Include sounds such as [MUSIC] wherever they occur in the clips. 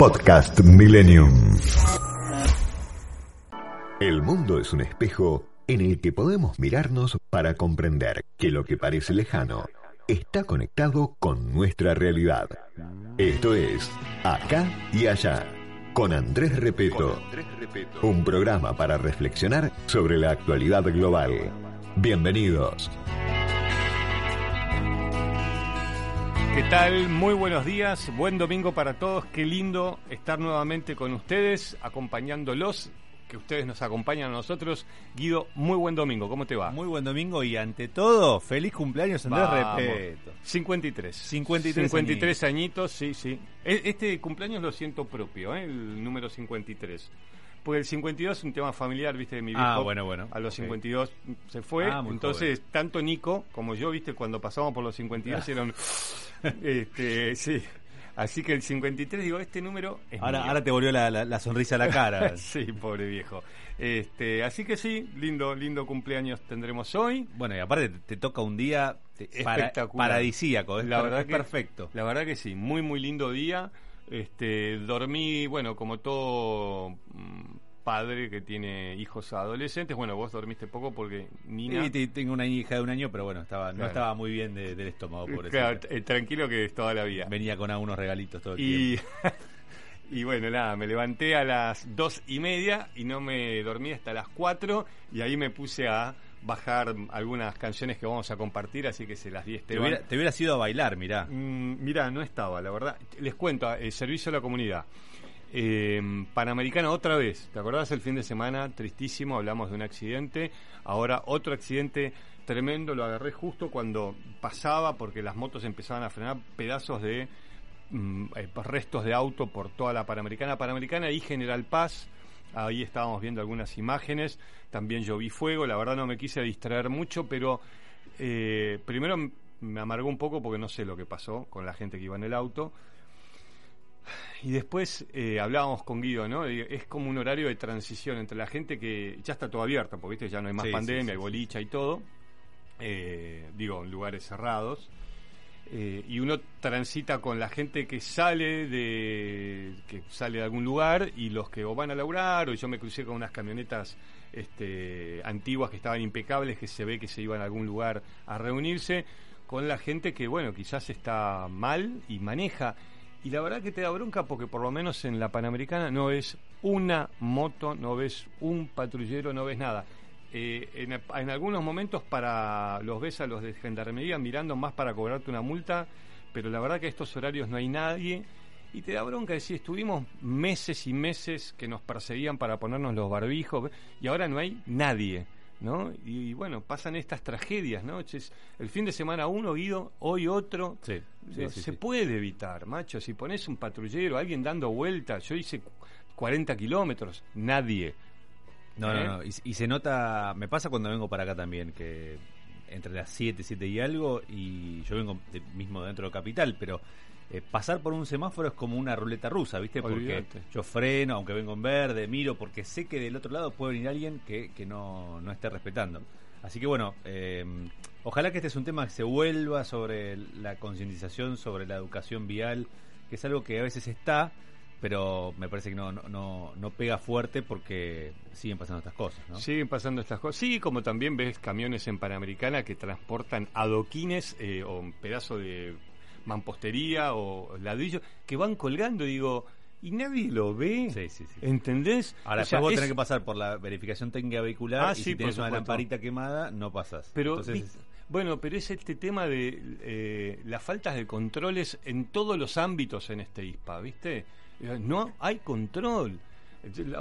Podcast Millennium. El mundo es un espejo en el que podemos mirarnos para comprender que lo que parece lejano está conectado con nuestra realidad. Esto es Acá y Allá, con Andrés Repeto. Un programa para reflexionar sobre la actualidad global. Bienvenidos. ¿Qué tal? Muy buenos días, buen domingo para todos. Qué lindo estar nuevamente con ustedes, acompañándolos, que ustedes nos acompañan a nosotros. Guido, muy buen domingo, ¿cómo te va? Muy buen domingo y ante todo, feliz cumpleaños Andrés. Repeto. 53. 53 53 añitos, sí, sí. E- Este cumpleaños lo siento propio, ¿eh? el número 53. Porque el 52 es un tema familiar, viste, de mi viejo. Ah, bueno, bueno. A los Ok. 52 se fue. Ah, muy Entonces, tanto Nico como yo, viste, cuando pasamos por los 52 eran... [LAUGHS] este, sí. Así que el 53, digo, este número es Ahora, mío. ahora te volvió la, la- la sonrisa a la cara. [LAUGHS] sí, pobre viejo. Este, así que sí, lindo, lindo cumpleaños tendremos hoy. Bueno, y aparte te, te toca un día para- Espectacular. paradisíaco. Es, La verdad es que- perfecto. La verdad que sí, muy muy lindo día. Este, dormí, bueno, como todo mm, padre que tiene hijos adolescentes. Bueno, vos dormiste poco porque Nina. Sí, te- tengo una hija de un año, pero bueno, estaba, no estaba muy bien de- del estómago, por Claro, eh, tranquilo que es toda la vida. Venía con algunos regalitos todo el Y, tiempo. [LAUGHS] y bueno, nada, me levanté a las dos y media y no me dormí hasta las cuatro y ahí me puse a bajar algunas canciones que vamos a compartir, así que se las di a Te Esteban. hubiera, te hubieras ido a bailar, mirá. Mm, mirá, no estaba, la verdad. Les cuento, el servicio a la comunidad. Eh, Panamericana otra vez. ¿Te acordás el fin de semana? Tristísimo, hablamos de un accidente. Ahora otro accidente tremendo, lo agarré justo cuando pasaba porque las motos empezaban a frenar pedazos de mm, eh, restos de auto por toda la Panamericana. Panamericana y General Paz. Ahí estábamos viendo algunas imágenes. También yo vi fuego. La verdad no me quise distraer mucho, pero eh, primero me amargó un poco porque no sé lo que pasó con la gente que iba en el auto. Y después eh, hablábamos con Guido, ¿no? Es como un horario de transición entre la gente que ya está todo abierto, porque ¿viste? ya no hay más Sí, pandemia, sí, sí, hay bolicha y todo. Eh, digo, en lugares cerrados. Eh, y uno transita con la gente que sale de que sale de algún lugar y los que o van a laburar o yo me crucé con unas camionetas este, antiguas que estaban impecables que se ve que se iban a algún lugar a reunirse con la gente que bueno quizás está mal y maneja y la verdad que te da bronca porque por lo menos en la Panamericana no ves una moto, no ves un patrullero, no ves nada. Eh, en, en algunos momentos para los ves a los de gendarmería mirando más para cobrarte una multa, pero la verdad que a estos horarios no hay nadie y te da bronca decir, estuvimos meses y meses que nos perseguían para ponernos los barbijos y ahora no hay nadie, ¿no? Y, bueno, pasan estas tragedias, ¿no? Es el fin de semana uno, Guido, hoy otro. Sí, sí, No, sí, se sí. puede evitar, macho. Si pones un patrullero, alguien dando vueltas, yo hice cu- 40 kilómetros, nadie. No, ¿Eh? no, no. Y, y se nota, me pasa cuando vengo para acá también, que entre las 7, 7 y algo, y yo vengo de- mismo dentro de Capital, pero eh, pasar por un semáforo es como una ruleta rusa, ¿viste? Porque yo freno, aunque vengo en verde, miro, porque sé que del otro lado puede venir alguien que, que no, no esté respetando. Así que bueno, eh, ojalá que este es un tema que se vuelva sobre la concientización, sobre la educación vial, que es algo que a veces está, pero me parece que no, no, no, no pega fuerte porque siguen pasando estas cosas, ¿no? Siguen pasando estas cosas. Sí, como también ves camiones en Panamericana que transportan adoquines eh, o un pedazo de mampostería o ladrillo que van colgando, digo, y nadie lo ve. Sí, sí, sí. ¿Entendés? Ahora, O sea, vos es- tenés que pasar por la verificación técnica vehicular Ah, y si tenés una lamparita quemada, no pasas. Pero, Entonces, bueno, pero es este tema de eh, las faltas de controles en todos los ámbitos en este ISPA, ¿viste? Eh, No hay control.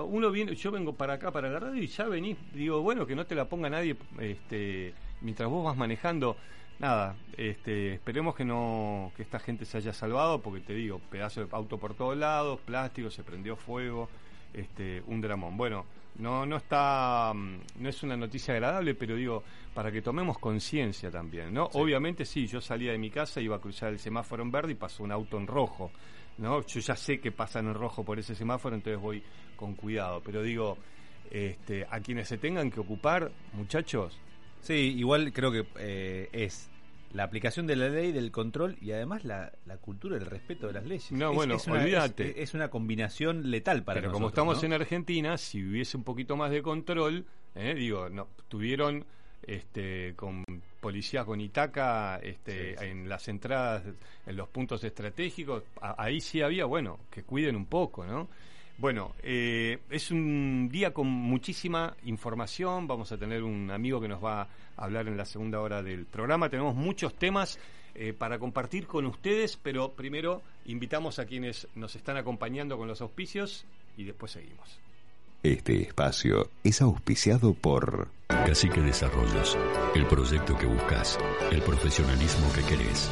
Uno viene, yo vengo para acá, para la radio, y ya venís, digo, bueno, que no te la ponga nadie este, mientras vos vas manejando. Nada, este, esperemos que no que esta gente se haya salvado, porque te digo, pedazo de auto por todos lados, plástico, se prendió fuego, este, un dramón. Bueno, no, no está, mm, no es una noticia agradable, pero digo, para que tomemos conciencia también, ¿no? Obviamente sí, yo salía de mi casa, iba a cruzar el semáforo en verde y pasó un auto en rojo, ¿no? Yo ya sé que pasan en rojo por ese semáforo, entonces voy con cuidado, pero digo, este, a quienes se tengan que ocupar, muchachos. Sí, igual creo que eh, es la aplicación de la ley, del control y además la, la cultura del respeto de las leyes. No, bueno, una, olvídate. Es, una combinación letal para Pero como estamos en Argentina, si hubiese un poquito más de control, eh, digo, no tuvieron este, con policías con Itaca este, en las entradas, en los puntos estratégicos, ahí sí había, bueno, que cuiden un poco, ¿no? Bueno, eh, es un día con muchísima información. Vamos a tener un amigo que nos va a hablar en la segunda hora del programa. Tenemos muchos temas eh, para compartir con ustedes, pero primero invitamos a quienes nos están acompañando con los auspicios y después seguimos. Este espacio es auspiciado por Cacique Desarrollos, el proyecto que buscas, el profesionalismo que querés.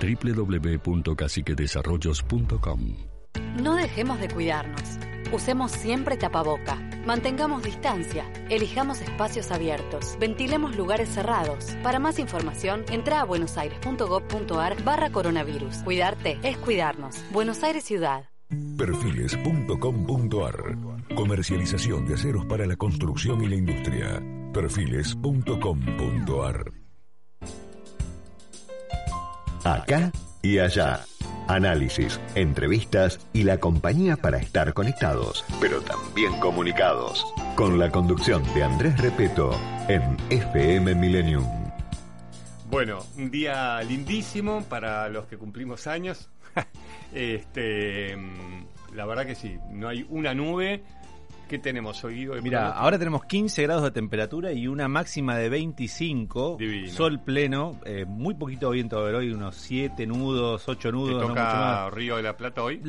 www.caciquedesarrollos.com no dejemos de cuidarnos. Usemos siempre tapaboca. Mantengamos distancia. Elijamos espacios abiertos. Ventilemos lugares cerrados. Para más información, entra a buenosaires.gov.ar barra coronavirus. Cuidarte es cuidarnos. Buenos Aires Ciudad. Perfiles.com.ar Comercialización de aceros para la construcción y la industria. Perfiles.com.ar Acá y allá análisis, entrevistas y la compañía para estar conectados, pero también comunicados. Con la conducción de Andrés Repeto en FM Millennium. Bueno, un día lindísimo para los que cumplimos años. [LAUGHS] este, mm, la verdad que sí, no hay una nube ¿Qué tenemos hoy? Mira, ahora tenemos 15 grados de temperatura y una máxima de 25. Sol pleno, eh, muy poquito viento a ver hoy, unos 7 nudos, 8 nudos. ¿Te toca Río de la Plata hoy?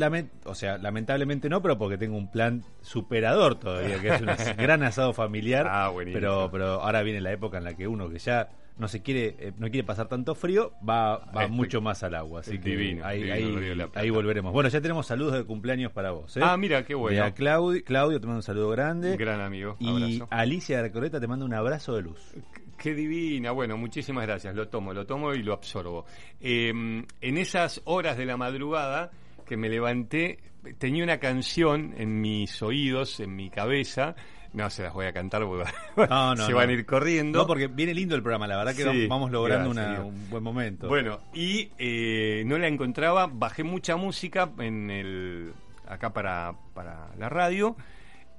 o sea, lamentablemente no, pero porque tengo un plan superador todavía, que es un [LAUGHS] gran asado familiar. Ah, buenísimo. Pero, pero ahora viene la época en la que uno que ya no se quiere eh, no quiere pasar tanto frío, va, va este, mucho más al agua. Así que ahí, ahí, volveremos. Bueno, ya tenemos saludos de cumpleaños para vos. ¿eh? Ah, mira, qué bueno. a Claudio, Claudio te mando un saludo grande. Gran amigo. Y Alicia de Recoreta te manda un abrazo de luz. Qué divina. Bueno, muchísimas gracias. Lo tomo, lo tomo y lo absorbo. Em, en esas horas de la madrugada que me levanté, tenía una canción en mis oídos, en mi cabeza, no se las voy a cantar porque [LAUGHS] se van a ir corriendo. No, porque viene lindo el programa, la verdad que vamos logrando un buen momento. Bueno, y eh, no la encontraba, bajé mucha música en el acá para, para la radio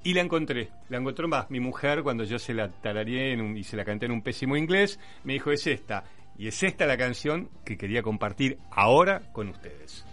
y la encontré. La encontró más mi mujer cuando yo se la tarareé y se la canté en un pésimo inglés, me dijo es esta. Y es esta la canción que quería compartir ahora con ustedes.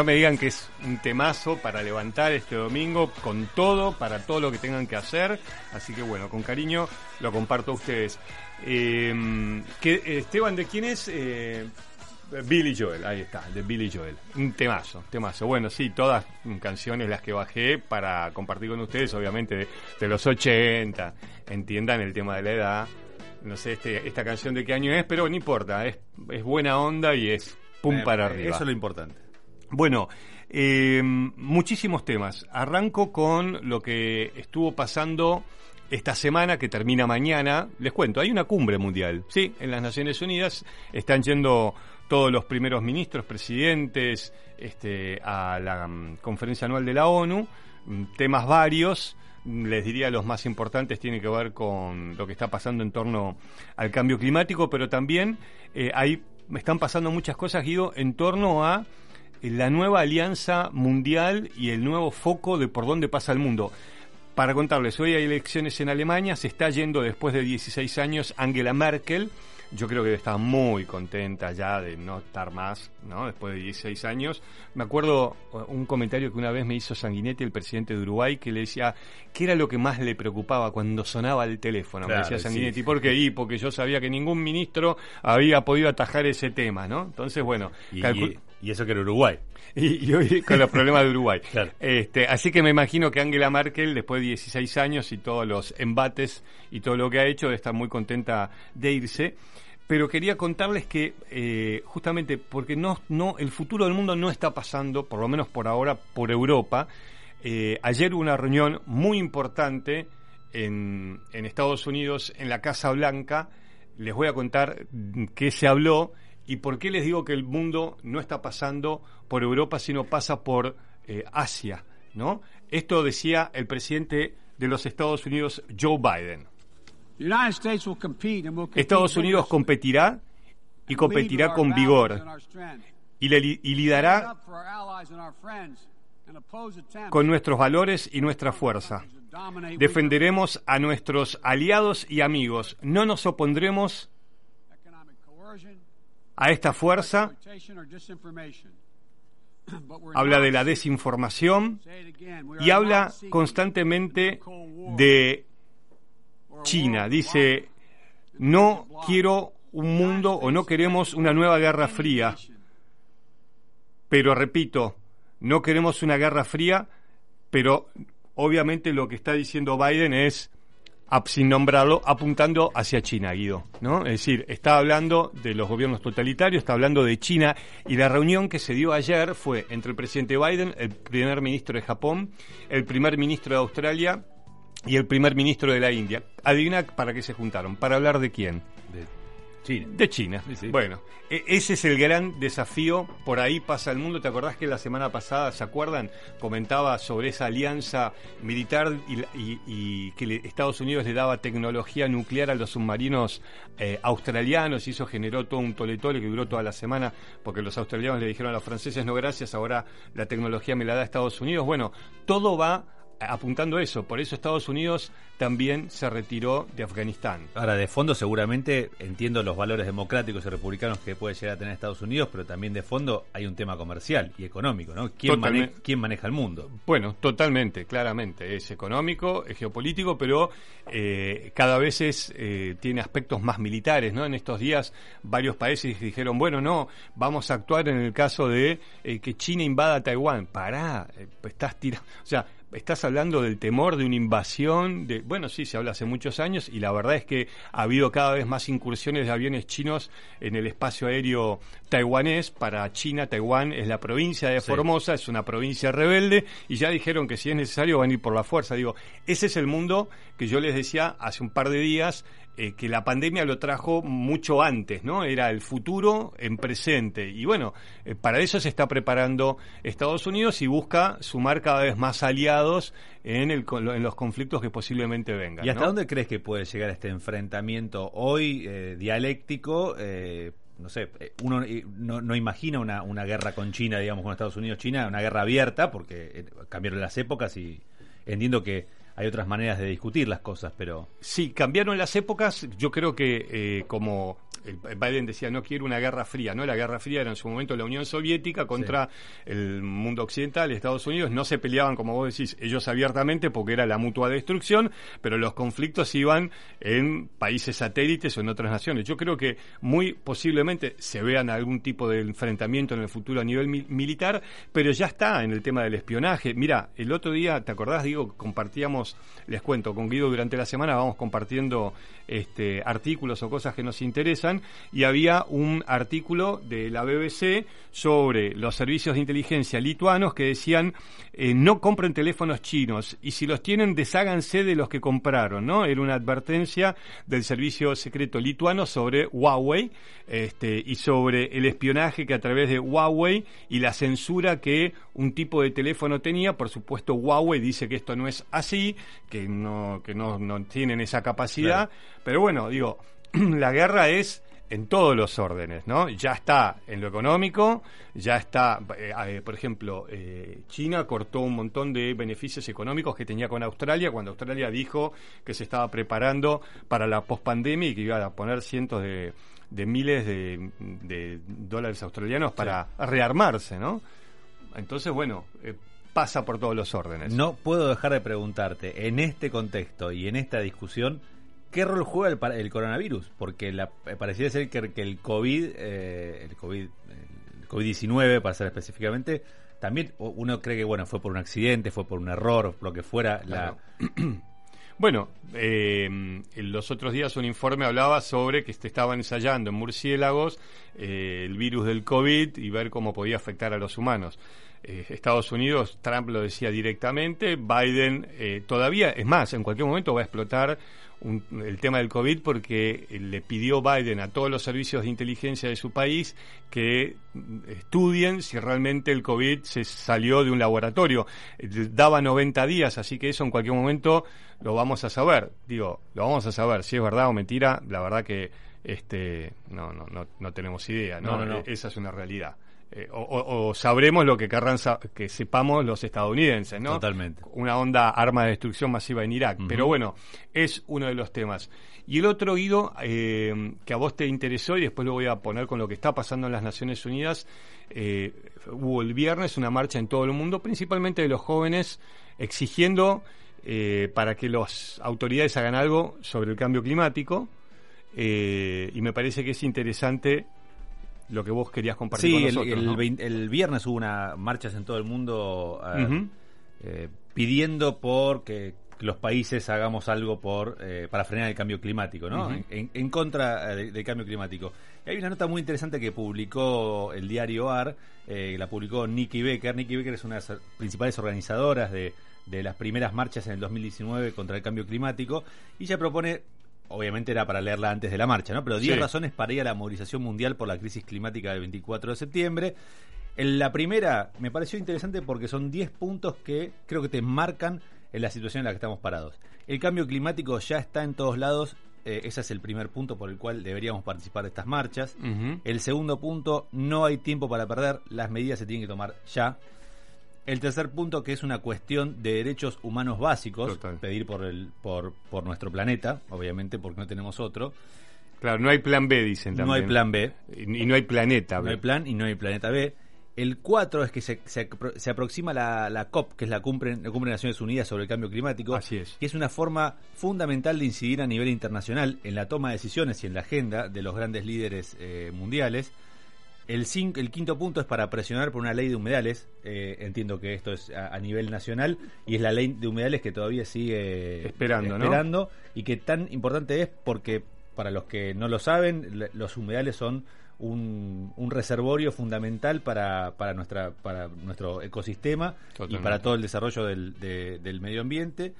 No me digan que es un temazo para levantar este domingo con todo, para todo lo que tengan que hacer. Así que bueno, con cariño lo comparto a ustedes. Eh, que, Esteban, ¿de quién es? Eh, Billy Joel, ahí está, de Billy Joel. Un temazo, temazo. Bueno, sí, todas canciones las que bajé para compartir con ustedes, obviamente, de, de los 80. Entiendan el tema de la edad. No sé este, esta canción de qué año es, pero no importa, es, es buena onda y es pum Eh, para arriba. Eso es lo importante. Bueno, eh, muchísimos temas. Arranco con lo que estuvo pasando esta semana, que termina mañana. Les cuento, hay una cumbre mundial, ¿sí? En las Naciones Unidas están yendo todos los primeros ministros, presidentes, este, a la mm, conferencia anual de la ONU, mm, temas varios. Mm, Les diría los más importantes tienen que ver con lo que está pasando en torno al cambio climático, pero también eh, hay, están pasando muchas cosas, Guido, en torno a la nueva alianza mundial y el nuevo foco de por dónde pasa el mundo. Para contarles, hoy hay elecciones en Alemania, se está yendo después de 16 años Angela Merkel. Yo creo que está muy contenta ya de no estar más, ¿no? Después de 16 años. Me acuerdo uh, un comentario que una vez me hizo Sanguinetti, el presidente de Uruguay, que le decía, ¿qué era lo que más le preocupaba cuando sonaba el teléfono? Claro, me decía Sanguinetti, sí. ¿por qué? Y porque yo sabía que ningún ministro había podido atajar ese tema, ¿no? Entonces, bueno, Y, y- eso que era Uruguay. y, y hoy con los problemas de Uruguay. [LAUGHS] Claro. Este, así que me imagino que Angela Merkel, después de 16 años y todos los embates y todo lo que ha hecho, debe estar muy contenta de irse. Pero quería contarles que eh, justamente porque no, no, el futuro del mundo no está pasando, por lo menos por ahora, por Europa. Eh, ayer hubo una reunión muy importante en, en Estados Unidos, en la Casa Blanca. Les voy a contar qué se habló y por qué les digo que el mundo no está pasando por Europa, sino pasa por eh, Asia. ¿no? Esto decía el presidente de los Estados Unidos, Joe Biden. Estados Unidos competirá y competirá con vigor y, le- y lidará con nuestros valores y nuestra fuerza. Defenderemos a nuestros aliados y amigos. No nos opondremos a esta fuerza. Habla de la desinformación y habla constantemente de China. Dice, no quiero un mundo o no queremos una nueva guerra fría. Pero repito, no queremos una guerra fría, pero obviamente lo que está diciendo Biden es, sin nombrarlo, apuntando hacia China, Guido. ¿no? Es decir, está hablando de los gobiernos totalitarios, está hablando de China, y la reunión que se dio ayer fue entre el presidente Biden, el primer ministro de Japón, el primer ministro de Australia y el primer ministro de la India. Adivina para qué se juntaron, para hablar de quién. China. De China. Sí, sí. Bueno, e- ese es el gran desafío. Por ahí pasa el mundo. ¿Te acordás que la semana pasada, se acuerdan? Comentaba sobre esa alianza militar y, y- y que le- Estados Unidos le daba tecnología nuclear a los submarinos eh, australianos y eso generó todo un toletole que duró toda la semana porque los australianos le dijeron a los franceses no gracias, ahora la tecnología me la da Estados Unidos. Bueno, todo va apuntando a eso. Por eso Estados Unidos también se retiró de Afganistán. Ahora, de fondo seguramente entiendo los valores democráticos y republicanos que puede llegar a tener Estados Unidos, pero también de fondo hay un tema comercial y económico, ¿no? ¿Quién, Totalmente. mane- quién maneja el mundo? Bueno, totalmente, claramente. Es económico, es geopolítico, pero eh, cada vez es, eh, tiene aspectos más militares, ¿no? En estos días varios países dijeron, bueno, no, vamos a actuar en el caso de eh, que China invada Taiwán. Pará, eh, estás tirando... O sea, estás hablando del temor de una invasión, de bueno, sí, se habla hace muchos años y la verdad es que ha habido cada vez más incursiones de aviones chinos en el espacio aéreo taiwanés. Para China, Taiwán es la provincia de Sí. Formosa, es una provincia rebelde y ya dijeron que si es necesario van a ir por la fuerza. Digo, ese es el mundo que yo les decía hace un par de días eh, que la pandemia lo trajo mucho antes, ¿no? Era el futuro en presente. Y bueno, eh, para eso se está preparando Estados Unidos y busca sumar cada vez más aliados en, el, con- en los conflictos que posiblemente vengan. ¿Y hasta ¿no? dónde crees que puede llegar este enfrentamiento hoy eh, dialéctico? no sé, uno no, no imagina una, una guerra con China, digamos, con Estados Unidos-China, una guerra abierta, porque cambiaron las épocas y entiendo que hay otras maneras de discutir las cosas, pero Sí, cambiaron las épocas. Yo creo que eh, como el- Biden decía no quiero una guerra fría, no la guerra fría era en su momento la Unión Soviética contra el mundo occidental, Estados Unidos, no se peleaban como vos decís ellos abiertamente porque era la mutua destrucción, pero los conflictos iban en países satélites o en otras naciones. Yo creo que muy posiblemente se vean algún tipo de enfrentamiento en el futuro a nivel mi- militar, pero ya está en el tema del espionaje. Mira, el otro día, ¿te acordás, Digo? Compartíamos, les cuento, con Guido durante la semana vamos compartiendo este, artículos o cosas que nos interesan y había un artículo de la BBC sobre los servicios de inteligencia lituanos que decían eh, no compren teléfonos chinos y si los tienen desháganse de los que compraron, ¿no? Era una advertencia del servicio secreto lituano sobre Huawei este, y sobre el espionaje que a través de Huawei y la censura que un tipo de teléfono tenía, por supuesto Huawei dice que esto no es así, que no que no, no tienen esa capacidad, pero bueno, digo, [CLEARS THROAT] la guerra es en todos los órdenes, ¿no? Ya está en lo económico, ya está, eh, eh, por ejemplo, eh, China cortó un montón de beneficios económicos que tenía con Australia cuando Australia dijo que se estaba preparando para la pospandemia y que iba a poner cientos de, de miles de, de dólares australianos para rearmarse, ¿no? Entonces, bueno, eh, pasa por todos los órdenes. No puedo dejar de preguntarte, en este contexto y en esta discusión, ¿qué rol juega el, el coronavirus? Porque la, eh, pareciera ser que, el COVID, eh, el COVID, el COVID-19, para ser específicamente, también uno cree que bueno fue por un accidente, fue por un error, lo que fuera. La, [CLEARS THROAT] Bueno, eh, los otros días un informe hablaba sobre que se estaba ensayando en murciélagos eh, el virus del COVID y ver cómo podía afectar a los humanos. Eh, Estados Unidos, Trump lo decía directamente, Biden eh, todavía, es más, en cualquier momento va a explotar un- el tema del COVID porque eh, le pidió Biden a todos los servicios de inteligencia de su país que mm, estudien si realmente el COVID se salió de un laboratorio. Eh, Daba 90 días, así que eso en cualquier momento lo vamos a saber. Digo, lo vamos a saber si es verdad o mentira. La verdad que este no no no, no tenemos idea, ¿no? No, no, no. Eh, Esa es una realidad. Eh, o, sabremos lo que querrán sa- que sepamos los estadounidenses, ¿no? Totalmente. Una onda arma de destrucción masiva en Irak. Pero bueno, es uno de los temas. Y el otro, Guido, eh, que a vos te interesó y después lo voy a poner con lo que está pasando en las Naciones Unidas, eh, hubo el viernes una marcha en todo el mundo, principalmente de los jóvenes, exigiendo eh, para que las autoridades hagan algo sobre el cambio climático. y me parece que es interesante lo que vos querías compartir sí, con el, nosotros. el ¿no? vein- el viernes hubo una marchas en todo el mundo Ujú. eh, pidiendo por que los países hagamos algo por eh, para frenar el cambio climático, ¿no? En, en contra eh, de- del cambio climático. Y hay una nota muy interesante que publicó el diario AR, eh, la publicó Nikki Becker. Nikki Becker es una de las principales organizadoras de, de las primeras marchas en el 2019 contra el cambio climático y ella propone Obviamente era para leerla antes de la marcha, ¿no? Pero 10 Sí. razones para ir a la movilización mundial por la crisis climática del 24 de septiembre. En la primera me pareció interesante porque son 10 puntos que creo que te marcan en la situación en la que estamos parados. El cambio climático ya está en todos lados, eh, ese es el primer punto por el cual deberíamos participar de estas marchas. El segundo punto, no hay tiempo para perder, las medidas se tienen que tomar ya. El tercer punto, que es una cuestión de derechos humanos básicos, Total. pedir por, el, por, por nuestro planeta, obviamente, porque no tenemos otro. Claro, no hay plan B, dicen también. No hay plan B. Y, y no hay planeta No B. hay plan y no hay planeta B. El 4 es que se, se aproxima la, la COP, que es la cumbre, la cumbre de Naciones Unidas sobre el cambio climático. Así es. Que es una forma fundamental de incidir a nivel internacional en la toma de decisiones y en la agenda de los grandes líderes eh, mundiales. El, quinto punto es para presionar por una ley de humedales. Eh, entiendo que esto es a, a nivel nacional y es la ley de humedales que todavía sigue Esperando, ¿no? esperando y que tan importante es porque para los que no lo saben, los humedales son un, un reservorio fundamental para, para, nuestra, para nuestro ecosistema y para todo el desarrollo del, de- del medio ambiente,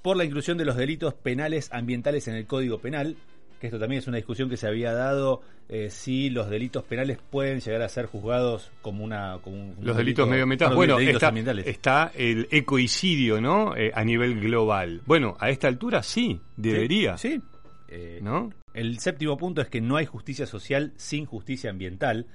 por la inclusión de los delitos penales ambientales en el Código Penal, que esto también es una discusión que se había dado eh, si los delitos penales pueden llegar a ser juzgados como una como un, Los delito- delitos medioambientales. Bueno, delitos está, ambientales. está el ecoicidio, ¿no? Eh, a nivel global. Bueno, a esta altura sí, debería. Sí. Eh, ¿No? El séptimo punto es que no hay justicia social sin justicia ambiental.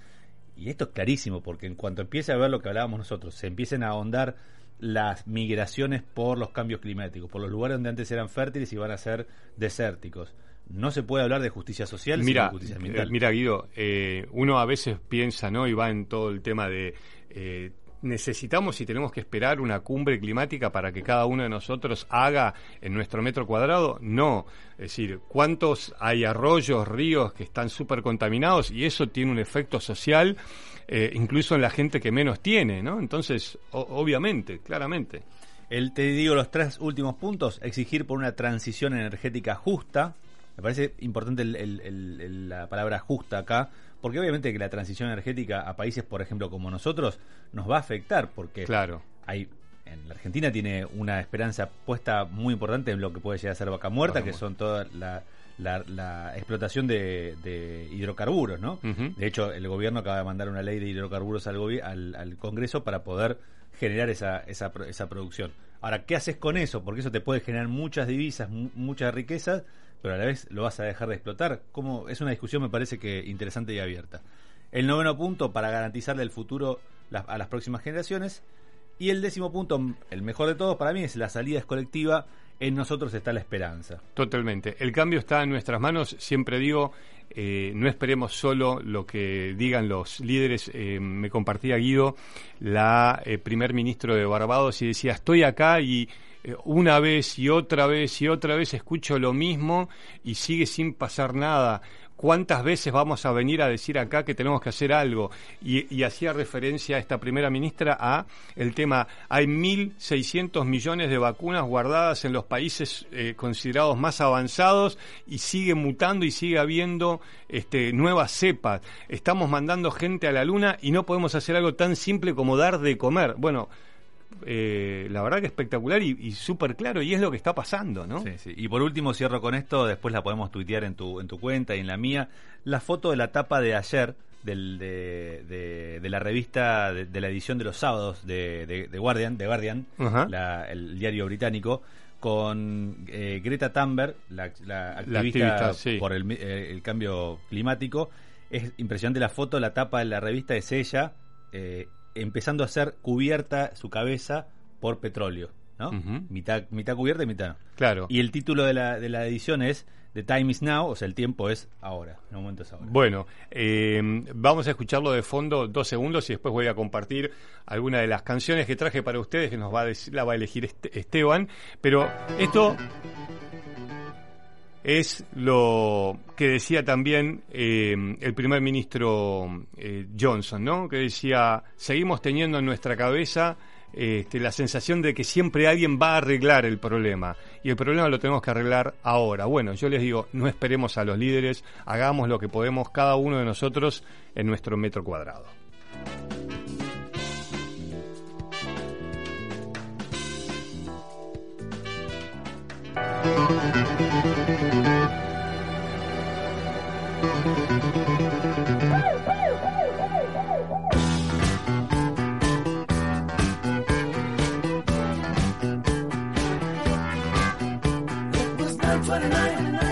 Y esto es clarísimo, porque en cuanto empiece a ver lo que hablábamos nosotros, se empiecen a ahondar las migraciones por los cambios climáticos, por los lugares donde antes eran fértiles y van a ser desérticos, no se puede hablar de justicia social sin Mira, justicia eh, ambiental. mira Guido, eh, uno a veces piensa, ¿no? Y va en todo el tema de eh, necesitamos y tenemos que esperar una cumbre climática para que cada uno de nosotros haga en nuestro metro cuadrado. No, es decir, ¿cuántos hay arroyos, ríos que están súper contaminados y eso tiene un efecto social, eh, incluso en la gente que menos tiene, ¿no? Entonces, obviamente, claramente. El, te digo los tres últimos puntos. Exigir por una transición energética justa. Me parece importante el- la palabra justa acá, porque obviamente que la transición energética a países, por ejemplo, como nosotros, nos va a afectar, porque Claro. hay en la Argentina tiene una esperanza puesta muy importante en lo que puede llegar a ser vaca muerta, Vaca que muerta. son toda la, la- la explotación de, de hidrocarburos, ¿no? De hecho, el gobierno acaba de mandar una ley de hidrocarburos al, al, al Congreso para poder generar esa, esa, esa producción. Ahora, ¿qué haces con eso? Porque eso te puede generar muchas divisas, mu- muchas riquezas, pero a la vez lo vas a dejar de explotar. ¿Cómo? Es una discusión, me parece que interesante y abierta. El noveno punto, para garantizarle el futuro a las próximas generaciones. Y el décimo punto, el mejor de todos para mí, es la salida es colectiva. En nosotros está la esperanza. Totalmente. El cambio está en nuestras manos. Siempre digo, eh, no esperemos solo lo que digan los líderes. Eh, me compartía Guido, la eh, primer ministro de Barbados, y decía, estoy acá y una vez y otra vez y otra vez escucho lo mismo y sigue sin pasar nada. ¿Cuántas veces vamos a venir a decir acá que tenemos que hacer algo? Y, hacía referencia esta primera ministra a el tema, hay 1.600 millones de vacunas guardadas en los países eh, considerados más avanzados y sigue mutando y sigue habiendo este, nuevas cepas. Estamos mandando gente a la luna y no podemos hacer algo tan simple como dar de comer. Bueno, eh, la verdad que espectacular y, y súper claro y es lo que está pasando, ¿no? Sí, sí. Y por último cierro con esto, después la podemos tuitear en tu, en tu cuenta y en la mía, la foto de la tapa de ayer del, de, de- de la revista, de, de la edición de los sábados de, Guardian, de Guardian la- el diario británico, con eh, Greta Thunberg, la, la activista, activista, sí. por el, eh, el cambio climático. Es impresionante la foto, la tapa de la revista es ella eh, empezando a ser cubierta su cabeza por petróleo, ¿no? Mitad, mitad cubierta y mitad no. Claro. Y el título de la, de la edición es The Time is Now, o sea, el tiempo es ahora, el momento es ahora. Bueno, eh, vamos a escucharlo de fondo dos segundos y después voy a compartir alguna de las canciones que traje para ustedes que nos va a decir, la va a elegir Este- Esteban. Pero esto es lo que decía también eh, el primer ministro eh, Johnson, ¿no? Que decía, seguimos teniendo en nuestra cabeza este, la sensación de que siempre alguien va a arreglar el problema y el problema lo tenemos que arreglar ahora. Bueno, yo les digo, no esperemos a los líderes, hagamos lo que podemos cada uno de nosotros en nuestro metro cuadrado. 29, 29.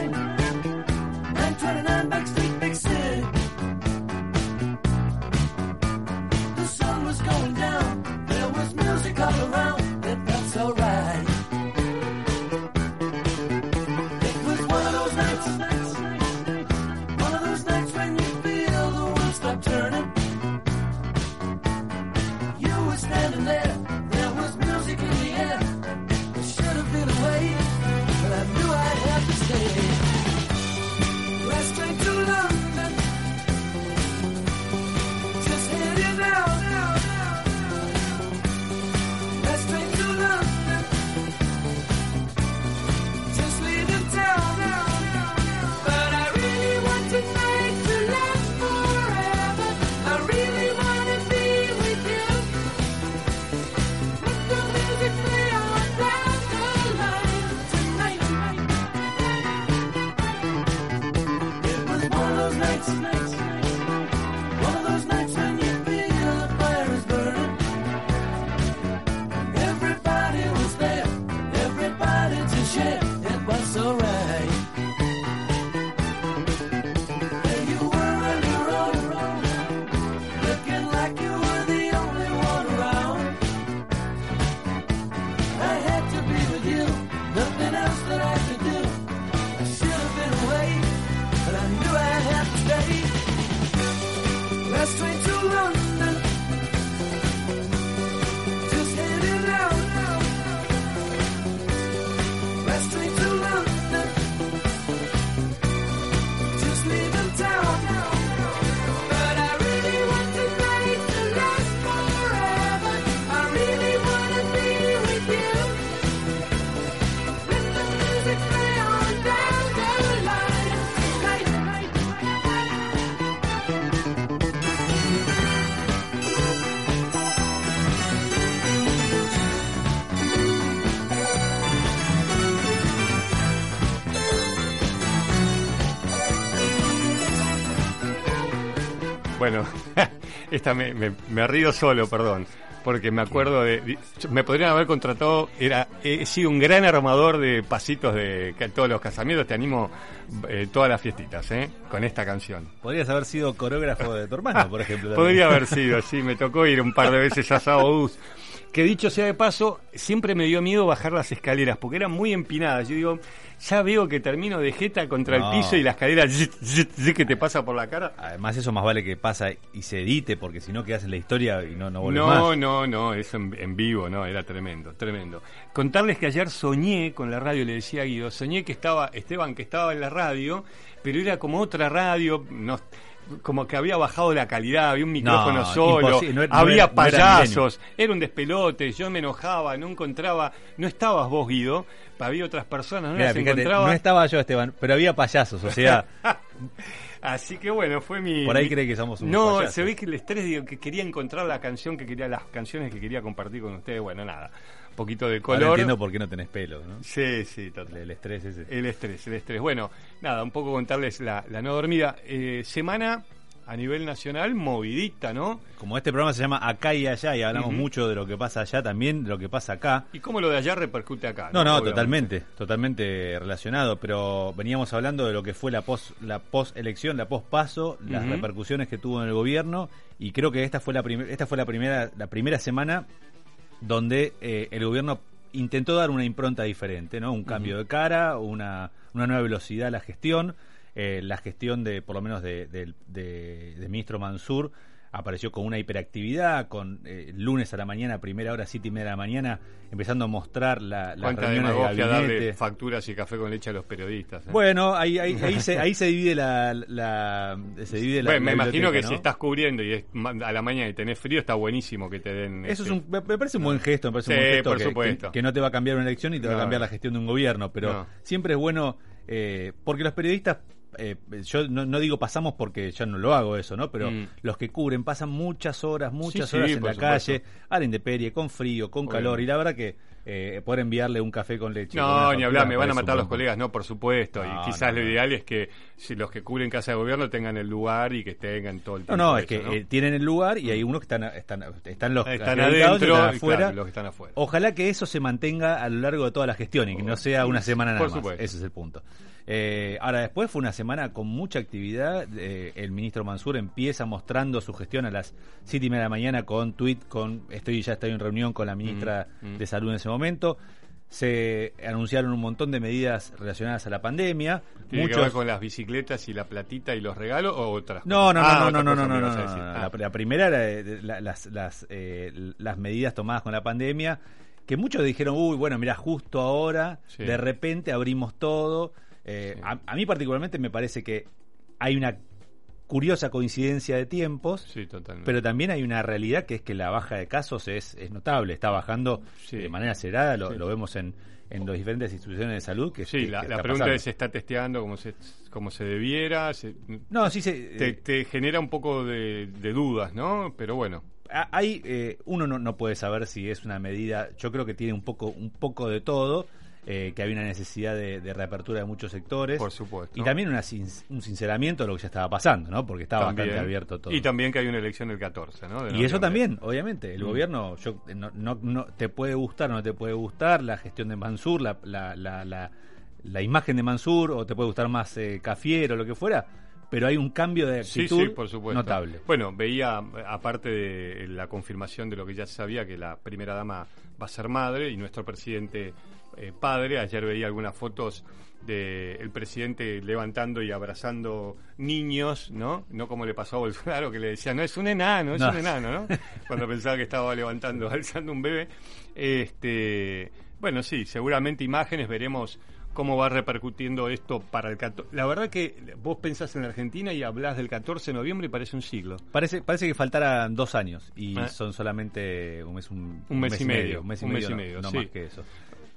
Esta me, me, me río solo, perdón. Porque me acuerdo de. Me podrían haber contratado. Era, he sido un gran armador de pasitos de todos los casamientos. Te animo eh, todas las fiestitas, ¿eh? Con esta canción. Podrías haber sido coreógrafo de tu hermano, por ejemplo. [LAUGHS] Podría haber sido, sí, me tocó ir un par de veces a Saudús. Que dicho sea de paso, siempre me dio miedo bajar las escaleras porque eran muy empinadas. Yo digo, ya veo que termino de jeta contra No. el piso y la escalera zit, zit, zit, que te pasa por la cara. Además, eso más vale que pasa y se edite, porque si no quedas en la historia y no, no No, más. no, no, eso en, en vivo, no, era tremendo, tremendo. Contarles que ayer soñé con la radio, le decía a Guido, soñé que estaba, Esteban, que estaba en la radio, pero era como otra radio, no, como que había bajado la calidad, había un micrófono No, solo, no era- había era payasos, era un despelote, yo me enojaba, no encontraba, no estabas vos, Guido, había otras personas, no Mira, las fíjate, encontraba. no estaba yo, Esteban, pero había payasos, o sea, [LAUGHS] Así que bueno, fue mi. Por ahí mi- cree que somos unos No, payasos. se ve que el estrés, digo, que quería encontrar la canción que quería, las canciones que quería compartir con ustedes. Bueno, nada, un poquito de ahora color. entiendo por qué no tenés pelo, ¿no? Sí, sí, total. El estrés ese. El estrés, el estrés. Bueno, nada, un poco contarles la, la no dormida. Eh, semana a nivel nacional movidita, ¿no? Como este programa se llama Acá y Allá y hablamos mucho de lo que pasa allá, también de lo que pasa acá. ¿Y cómo lo de allá repercute acá? No, no, totalmente, totalmente relacionado, pero veníamos hablando de lo que fue la pos la post-elección, la post-paso, las repercusiones que tuvo en el gobierno y creo que esta fue la primer- esta fue la primera la primera semana donde eh, el gobierno intentó dar una impronta diferente, ¿no? Un cambio de cara, una, una nueva velocidad a la gestión. Eh, la gestión de, por lo menos, de- del de- del ministro Mansur apareció con una hiperactividad, con eh, lunes a la mañana, primera hora, siete y media de la mañana, empezando a mostrar la, las reuniones de gabinete. facturas y café con leche a los periodistas. ¿eh? Bueno, ahí, ahí, [LAUGHS] ahí, se, ahí se divide la, la- se divide la, Bueno, me la imagino que biblioteca, si ¿no? estás cubriendo y es a la mañana y tenés frío, está buenísimo que te den. Eso es este, un, me parece un buen gesto, me parece un buen gesto por que, supuesto. que- que no te va a cambiar una elección y te va a No, cambiar no. la gestión de un gobierno, pero No. siempre es bueno, eh, porque los periodistas, eh, yo no, no digo pasamos porque ya no lo hago eso, ¿no? Pero Mm. los que cubren pasan muchas horas, muchas Sí, horas sí, en la supuesto. calle, a la intemperie, con frío, con calor, y la verdad que eh, poder enviarle un café con leche. No, ni hablar, me van a matar los colegas, no, por supuesto. No, y quizás no, lo no. ideal es que si los que cubren casa de gobierno tengan el lugar y que tengan todo el No, tiempo. no, eso, es que ¿no? eh, tienen el lugar y hay unos que están, están, están los Están y adentro están afuera. claro, los que están afuera. Ojalá que eso se mantenga a lo largo de toda la gestión y que no sea una semana nada Por más. supuesto. Ese es el punto. Eh, ahora, después fue una semana con mucha actividad. Eh, el ministro Mansur empieza mostrando su gestión a las siete y media de la mañana con tweet, con estoy ya estoy en reunión con la ministra Mm, mm. de Salud en ese momento. Se anunciaron un montón de medidas relacionadas a la pandemia. ¿Tiene que Muchos- ver con las bicicletas y la platita y los regalos o otras no, no, no, Ah, no, no, no, no, no. Ah. La, la primera era la- las, las, eh, las medidas tomadas con la pandemia, que muchos dijeron, uy, bueno, mira, justo ahora, Sí. de repente abrimos todo. Eh, Sí. a, a mí particularmente me parece que hay una curiosa coincidencia de tiempos, Sí, pero también hay una realidad que es que la baja de casos es, es notable, está bajando Sí. de manera acelerada, lo, vemos en, en las diferentes instituciones de salud. Que, Sí, que- la, que la pregunta pasando. es, ¿se está testeando como se, como se debiera? Se- No, sí, se, te, eh, te genera un poco de, de dudas, ¿no? Pero bueno, hay eh, uno no, no puede saber si es una medida yo creo que tiene un poco un poco de todo eh, que hay una necesidad de, de reapertura de muchos sectores por supuesto. y también una sin- un sinceramiento de lo que ya estaba pasando no porque estaba También. bastante abierto todo Y también que hay una elección el 14, ¿no? De y noviembre. eso también obviamente el Mm. gobierno yo no, no, no te puede gustar o no te puede gustar la gestión de Mansur la la, la, la, la imagen de Mansur o te puede gustar más eh, Cafier o lo que fuera pero hay un cambio de Sí, actitud sí, por supuesto. notable Bueno, veía, aparte de la confirmación de lo que ya se sabía, que la primera dama va a ser madre y nuestro presidente eh, padre, ayer veía algunas fotos de el presidente levantando y abrazando niños, ¿no? No como le pasó a Bolsonaro, que le decía, no, es un enano, es No. un enano, ¿no? [LAUGHS] Cuando pensaba que estaba levantando, [LAUGHS] alzando un bebé. Este, bueno, sí, seguramente imágenes, veremos cómo va repercutiendo esto para el 14. La verdad que vos pensás en la Argentina y hablas del 14 de noviembre y parece un siglo. Parece, parece que faltaran dos años y Ah. son solamente un mes, un, Un mes y medio, un mes y un medio, mes y no- medio, no, sí. más que eso.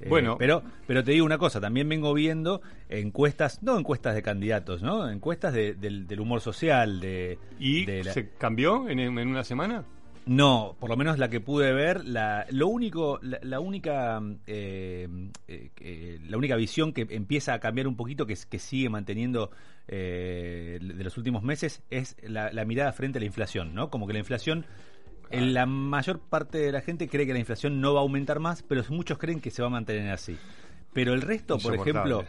Eh, Bueno. pero, pero te digo una cosa, también vengo viendo encuestas, no encuestas de candidatos, ¿no? Encuestas de- del, del humor social, de, ¿Y de la- se cambió en, en una semana? No, por lo menos la que pude ver, la, lo único, la, la única, eh, eh, eh, la única visión que empieza a cambiar un poquito, que, es- que sigue manteniendo eh, de los últimos meses, es la, la mirada frente a la inflación, ¿no? Como que la inflación, en la mayor parte de la gente cree que la inflación no va a aumentar más, pero muchos creen que se va a mantener así. Pero el resto, por ejemplo,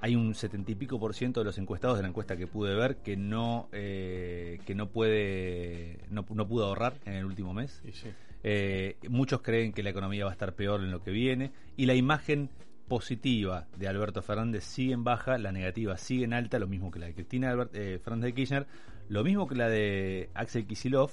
hay un setenta y pico por ciento de los encuestados de la encuesta que pude ver que no eh, que no puede no, no pudo ahorrar en el último mes. Sí. Eh, muchos creen que la economía va a estar peor en lo que viene y la imagen positiva de Alberto Fernández sigue en baja, la negativa sigue en alta, lo mismo que la de Cristina Albert- eh, Fernández de Kirchner, lo mismo que la de Axel Kisilov.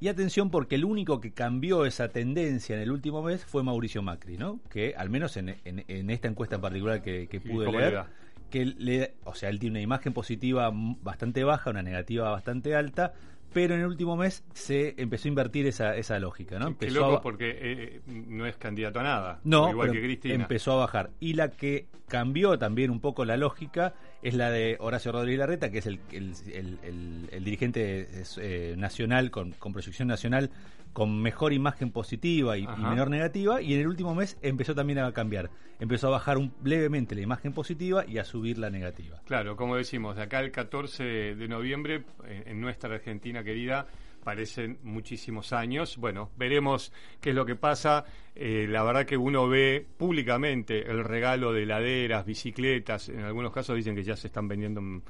Y atención porque el único que cambió esa tendencia en el último mes fue Mauricio Macri, ¿no? Que al menos en, en- en esta encuesta en particular que, que ¿Y pude leer, que le, o sea, él tiene una imagen positiva bastante baja, una negativa bastante alta, pero en el último mes se empezó a invertir esa, esa lógica, ¿no? Qué loco a- porque eh, no es candidato a nada. no, igual pero que Cristina. empezó a bajar. Y la que cambió también un poco la lógica es la de Horacio Rodríguez Larreta, que es el, el, el- el- dirigente eh, nacional, con, con proyección nacional, con mejor imagen positiva y, menor negativa. Y en el último mes empezó también a cambiar. Empezó a bajar un, levemente la imagen positiva y a subir la negativa. Claro, como decimos, de acá el 14 de noviembre, en, en nuestra Argentina querida, parecen muchísimos años. Bueno, veremos qué es lo que pasa. Eh, la verdad que uno ve públicamente el regalo de heladeras, bicicletas, en algunos casos dicen que ya se están vendiendo, mm,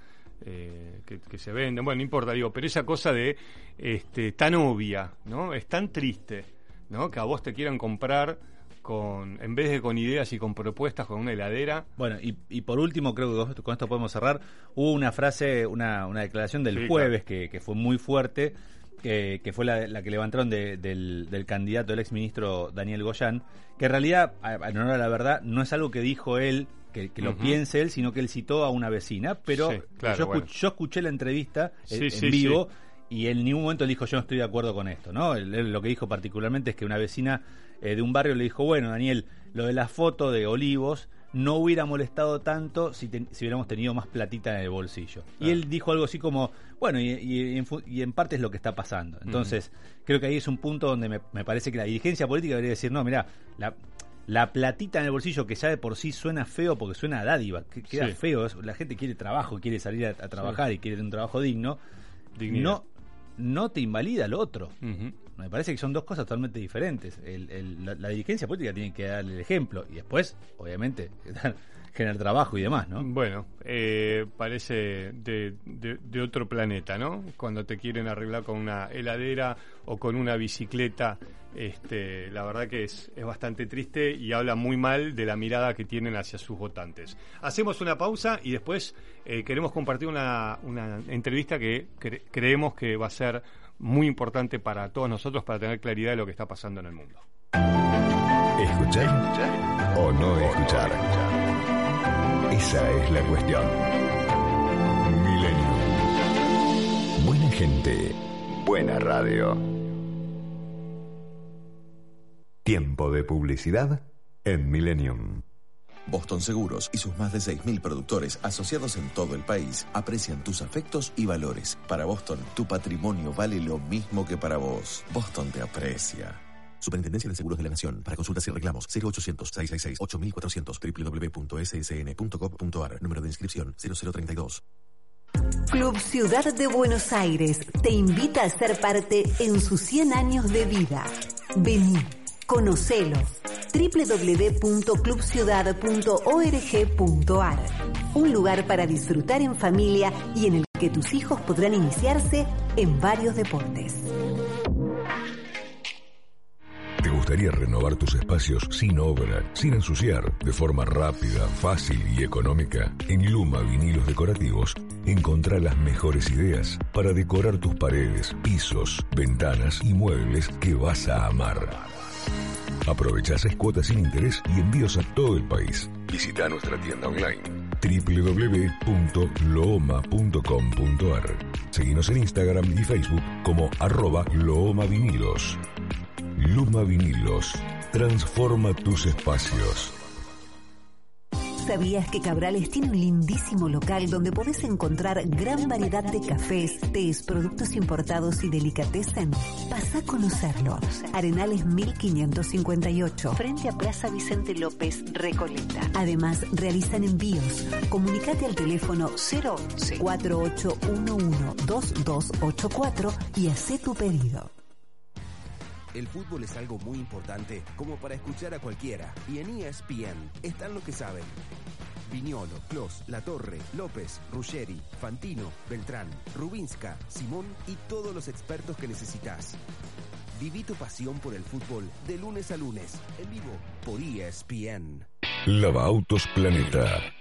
eh, que, que se venden, bueno, no importa, digo, pero esa cosa de este, tan obvia, ¿no? Es tan triste, ¿no? Que a vos te quieran comprar con, en vez de con ideas y con propuestas, con una heladera. Bueno, y, y por último, creo que con esto- podemos cerrar. Hubo una frase, una, una declaración del Sí, jueves que, que fue muy fuerte, que, que fue la, la que levantaron de- del, del candidato, el exministro Daniel Goyán, que en realidad, en honor a la verdad, no es algo que dijo él, que, que lo piense él, sino que él citó a una vecina, pero Sí, claro, yo, escu- bueno. yo escuché la entrevista Sí, en, vivo. Y en ningún momento él dijo yo no estoy de acuerdo con esto, ¿no? Él- él lo que dijo particularmente es que una vecina eh, de un barrio le dijo, bueno, Daniel, lo de la foto de Olivos no hubiera molestado tanto si, ten- si hubiéramos tenido más platita en el bolsillo. Y él dijo algo así como, bueno, y, y en, y en parte es lo que está pasando. Entonces, creo que ahí es un punto donde me, me parece que la dirigencia política debería decir, no, mira, la, la platita en el bolsillo que ya de por sí suena feo porque suena a dádiva, que queda Sí. feo, la gente quiere trabajo, quiere salir a, a trabajar y quiere tener un trabajo digno, Dignidad. no, no te invalida lo otro. Me parece que son dos cosas totalmente diferentes. El- el- la, la dirigencia política tiene que darle el ejemplo y después, obviamente, [LAUGHS] generar trabajo y demás, ¿no? Bueno, eh, parece de, de- de otro planeta, ¿no? Cuando te quieren arreglar con una heladera o con una bicicleta, este, la verdad que es, es bastante triste y habla muy mal de la mirada que tienen hacia sus votantes. Hacemos una pausa y después eh, queremos compartir una, una entrevista que cre- creemos que va a ser muy importante para todos nosotros para tener claridad de lo que está pasando en el mundo. ¿Escuchar o no escuchar? Esa es la cuestión. Milenio. Buena gente, buena radio. Tiempo de publicidad en Millennium. Boston Seguros y sus más de 6.000 productores asociados en todo el país aprecian tus afectos y valores. Para Boston, tu patrimonio vale lo mismo que para vos. Boston te aprecia. Superintendencia de Seguros de la Nación. Para consultas y reclamos, 0800-666-8400 www.ssn.gov.ar. Número de inscripción 0032. Club Ciudad de Buenos Aires te invita a ser parte en sus 100 años de vida. Vení, conocelo. www.clubciudad.org.ar Un lugar para disfrutar en familia y en el que tus hijos podrán iniciarse en varios deportes. ¿Te gustaría renovar tus espacios sin obra, sin ensuciar, de forma rápida, fácil y económica? En Luma Vinilos Decorativos encontrá las mejores ideas para decorar tus paredes, pisos, ventanas y muebles que vas a amar. Aprovecha seis cuotas sin interés y envíos a todo el país. Visita nuestra tienda online www.looma.com.ar Seguinos en Instagram y Facebook como arroba Looma Vinilos. Luma Vinilos. Transforma tus espacios. ¿Sabías que Cabrales tiene un lindísimo local donde podés encontrar gran variedad de cafés, tés, productos importados y delicatessen? Pasá a conocerlo. Arenales 1558, frente a Plaza Vicente López, Recoleta. Además, realizan envíos. Comunicate al teléfono 011 4811 2284 y hacé tu pedido. El fútbol es algo muy importante como para escuchar a cualquiera. Y en ESPN están los que saben. Viñolo, Clos, La Torre, López, Ruggeri, Fantino, Beltrán, Rubinska, Simón y todos los expertos que necesitas. Viví tu pasión por el fútbol de lunes a lunes, en vivo por ESPN. Lava Autos Planeta.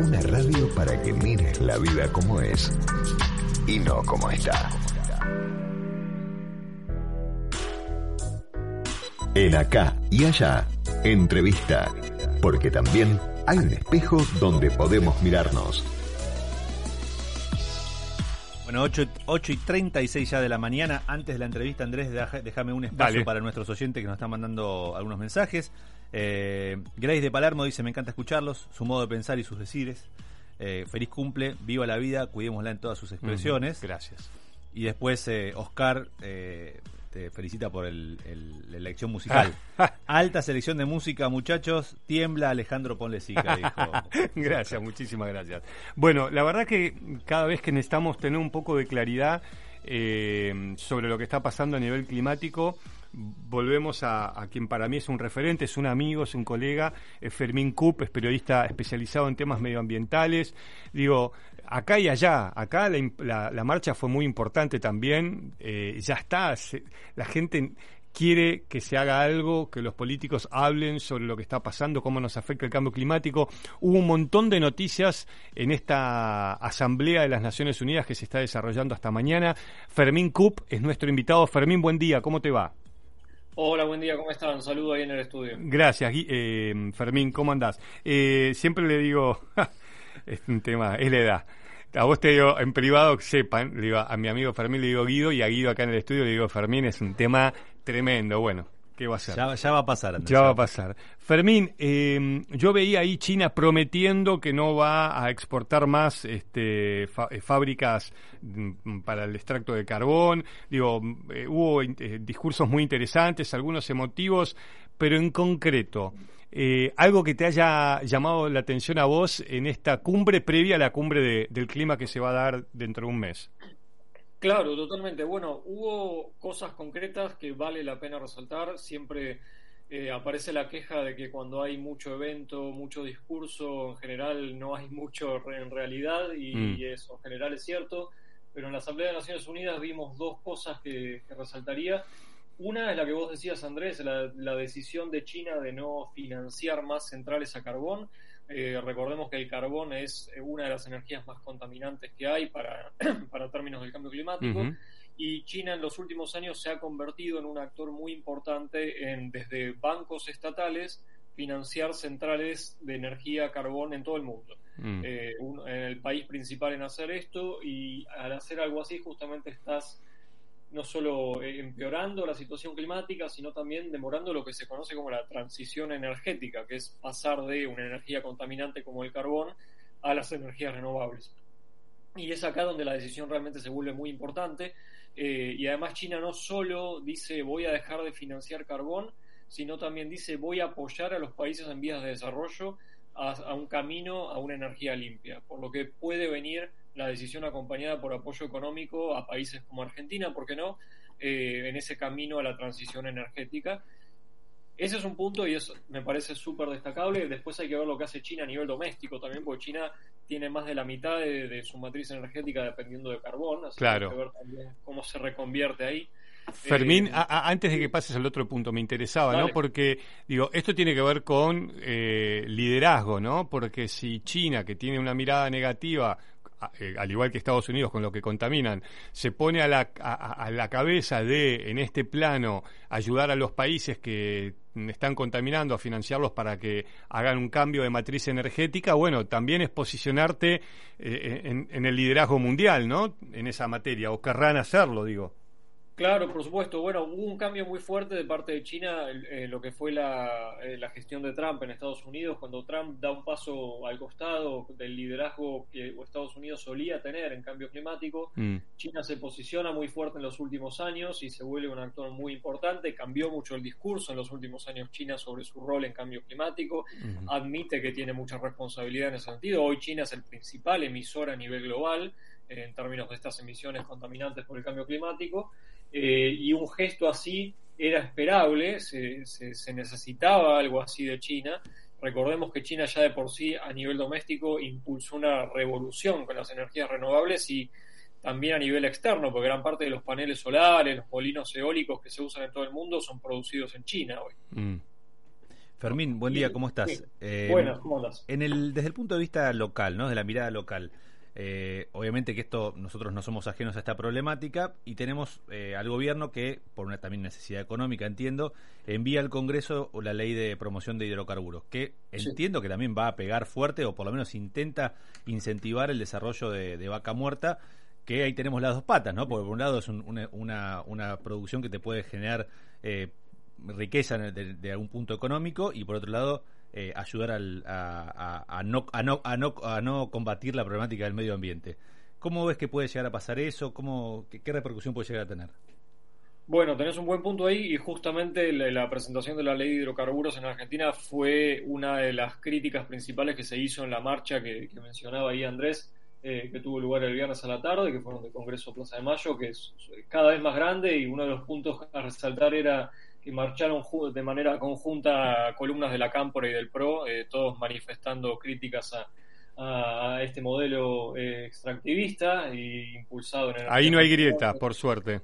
Una radio para que mires la vida como es y no como está. En acá y allá, entrevista, porque también hay un espejo donde podemos mirarnos. Bueno, 8, 8 y 36 ya de la mañana. Antes de la entrevista, Andrés, déjame un espacio Dale. para nuestros oyentes que nos están mandando algunos mensajes. Eh, Grace de Palermo dice: Me encanta escucharlos, su modo de pensar y sus decires. Eh, feliz cumple, viva la vida, cuidémosla en todas sus expresiones. Gracias. Y después eh, Oscar eh, te felicita por el, el- la elección musical. [LAUGHS] Alta selección de música, muchachos. Tiembla Alejandro Ponlesica, dijo. [LAUGHS] gracias, muchísimas gracias. Bueno, la verdad que cada vez que necesitamos tener un poco de claridad eh, sobre lo que está pasando a nivel climático, volvemos a, quien para mí es un referente, es un amigo, es un colega, es Fermín Cup, es periodista especializado en temas medioambientales. Digo, acá y allá, acá la, la- la marcha fue muy importante también, eh, ya está, se- la gente quiere que se haga algo, que los políticos hablen sobre lo que está pasando, cómo nos afecta el cambio climático. Hubo un montón de noticias en esta Asamblea de las Naciones Unidas que se está desarrollando hasta mañana. Fermín Cup es nuestro invitado. Fermín, buen día, ¿cómo te va? Hola, buen día, ¿cómo están? Saludo ahí en el estudio. Gracias, eh, Fermín, ¿cómo andás? Eh, siempre le digo, [LAUGHS] es un tema, es la edad. A vos te digo en privado que sepan, le digo a mi amigo Fermín le digo Guido y a Guido acá en el estudio le digo Fermín, es un tema tremendo. Bueno, ¿qué va a ser? Ya, ya va a pasar, Andrés. Ya va a pasar. Fermín, eh, yo veía ahí China prometiendo que no va a exportar más este, eh, fábricas mm, para el extracto de carbón. Digo, eh, hubo eh, discursos muy interesantes, algunos emotivos, pero en concreto, algo que te haya llamado la atención a vos en esta cumbre previa a la cumbre de- del clima que se va a dar dentro de un mes. Claro, totalmente. Bueno, hubo cosas concretas que vale la pena resaltar. Siempre eh, aparece la queja de que cuando hay mucho evento, mucho discurso, en general no hay [LAUGHS] mucho re- en realidad y, Mm. y eso en general es cierto. Pero en la Asamblea de Naciones Unidas vimos dos cosas que, que resaltaría. Una es la que vos decías, Andrés, la, la decisión de China de no financiar más centrales a carbón. Eh, recordemos que el carbón es eh, una de las energías más contaminantes que hay para, [CLEARS THROAT] para términos del cambio climático. Ujú. Y China en los últimos años se ha convertido en un actor muy importante en, desde bancos estatales, financiar centrales de energía carbón en todo el mundo. Mm. Eh, un- el país principal en hacer esto y al hacer algo así justamente estás no solo eh, empeorando la situación climática, sino también demorando lo que se conoce como la transición energética, que es pasar de una energía contaminante como el carbón a las energías renovables. Y es acá donde la decisión realmente se vuelve muy importante. eh, y además China no solo dice voy a dejar de financiar carbón, sino también dice voy a apoyar a los países en vías de desarrollo a, a un camino a una energía limpia, por lo que puede venir la decisión acompañada por apoyo económico a países como Argentina, ¿por qué no?, Eh, en ese camino a la transición energética. Ese es un punto y eso me parece súper destacable. Después hay que ver lo que hace China a nivel doméstico también, porque China tiene más de la mitad de, de su matriz energética dependiendo de carbón, así Claro. que hay que ver también cómo se reconvierte ahí. Fermín, Eh, a- a- antes de que pases al otro punto, me interesaba, ¿no? Porque, digo, esto tiene que ver con eh, liderazgo, ¿no? Porque si China, que tiene una mirada negativa, eh, al igual que Estados Unidos con lo que contaminan, se pone a la, a, la cabeza de, en este plano, ayudar a los países que están contaminando a financiarlos para que hagan un cambio de matriz energética, bueno, también es posicionarte eh, en, en el liderazgo mundial, ¿no? En esa materia, o querrán hacerlo, digo. Claro, por supuesto. Bueno, hubo un cambio muy fuerte de parte de China, eh, lo que fue la, eh, la gestión de Trump en Estados Unidos, cuando Trump da un paso al costado del liderazgo que Estados Unidos solía tener en cambio climático. Mm. China se posiciona muy fuerte en los últimos años y se vuelve un actor muy importante. Cambió mucho el discurso en los últimos años China sobre su rol en cambio climático. Ujú. Admite que tiene mucha responsabilidad en ese sentido. Hoy China es el principal emisor a nivel global en términos de estas emisiones contaminantes por el cambio climático. Eh, y un gesto así era esperable, se, se- se necesitaba algo así de China. Recordemos que China ya de por sí a nivel doméstico impulsó una revolución con las energías renovables y también a nivel externo, porque gran parte de los paneles solares, los molinos eólicos que se usan en todo el mundo son producidos en China hoy. Mm. Fermín, buen día, ¿cómo estás? Sí. Eh, Buenas, ¿cómo andas? En el, desde el punto de vista local, ¿no? De la mirada local. Eh, obviamente que esto nosotros no somos ajenos a esta problemática y tenemos eh, al gobierno que, por una también necesidad económica, entiendo, envía al Congreso la ley de promoción de hidrocarburos, que Sí. entiendo que también va a pegar fuerte o por lo menos intenta incentivar el desarrollo de, de vaca muerta, que ahí tenemos las dos patas, ¿no? Porque por un lado es un- una, una, una producción que te puede generar eh, riqueza de, de algún punto económico y por otro lado eh, ayudar al- a, no, a, no, a, no, a no combatir la problemática del medio ambiente. ¿Cómo ves que puede llegar a pasar eso? ¿Cómo, qué, repercusión puede llegar a tener? Bueno, tenés un buen punto ahí y justamente la, la presentación de la ley de hidrocarburos en Argentina fue una de las críticas principales que se hizo en la marcha que, que mencionaba ahí Andrés, eh, que tuvo lugar el viernes a la tarde, que fueron de Congreso Plaza de Mayo, que es cada vez más grande y uno de los puntos a resaltar era que marcharon de manera conjunta columnas de la Cámpora y del PRO, eh, todos manifestando críticas a, este modelo eh, extractivista e impulsado en Ahí no hay grieta, por suerte.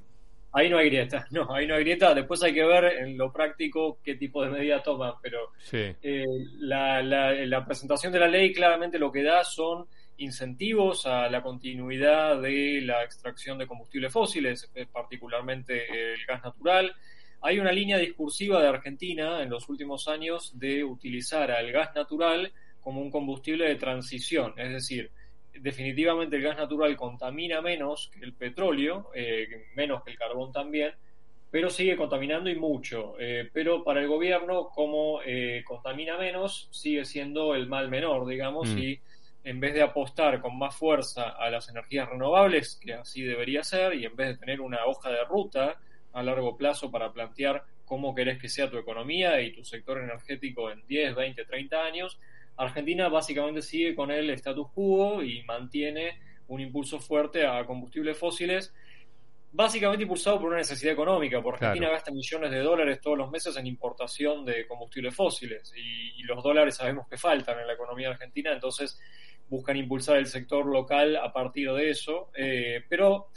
Ahí no hay grieta, [LAUGHS] no, ahí no hay grieta. Después hay que ver en lo práctico qué tipo de medida toman, pero Sí. eh, la, la- la presentación de la ley claramente lo que da son incentivos a la continuidad de la extracción de combustibles fósiles, eh, particularmente el gas natural. Hay una línea discursiva de Argentina en los últimos años de utilizar al gas natural como un combustible de transición, es decir, definitivamente el gas natural contamina menos que el petróleo, eh, menos que el carbón también, pero sigue contaminando y mucho. Eh, pero para el gobierno, como eh, contamina menos, sigue siendo el mal menor, digamos, Mm. y en vez de apostar con más fuerza a las energías renovables, que así debería ser, y en vez de tener una hoja de ruta a largo plazo para plantear cómo querés que sea tu economía y tu sector energético en 10, 20, 30 años, Argentina básicamente sigue con el status quo y mantiene un impulso fuerte a combustibles fósiles, básicamente impulsado por una necesidad económica, porque Argentina Claro. gasta millones de dólares todos los meses en importación de combustibles fósiles y, y los dólares sabemos que faltan en la economía argentina, entonces buscan impulsar el sector local a partir de eso, eh, pero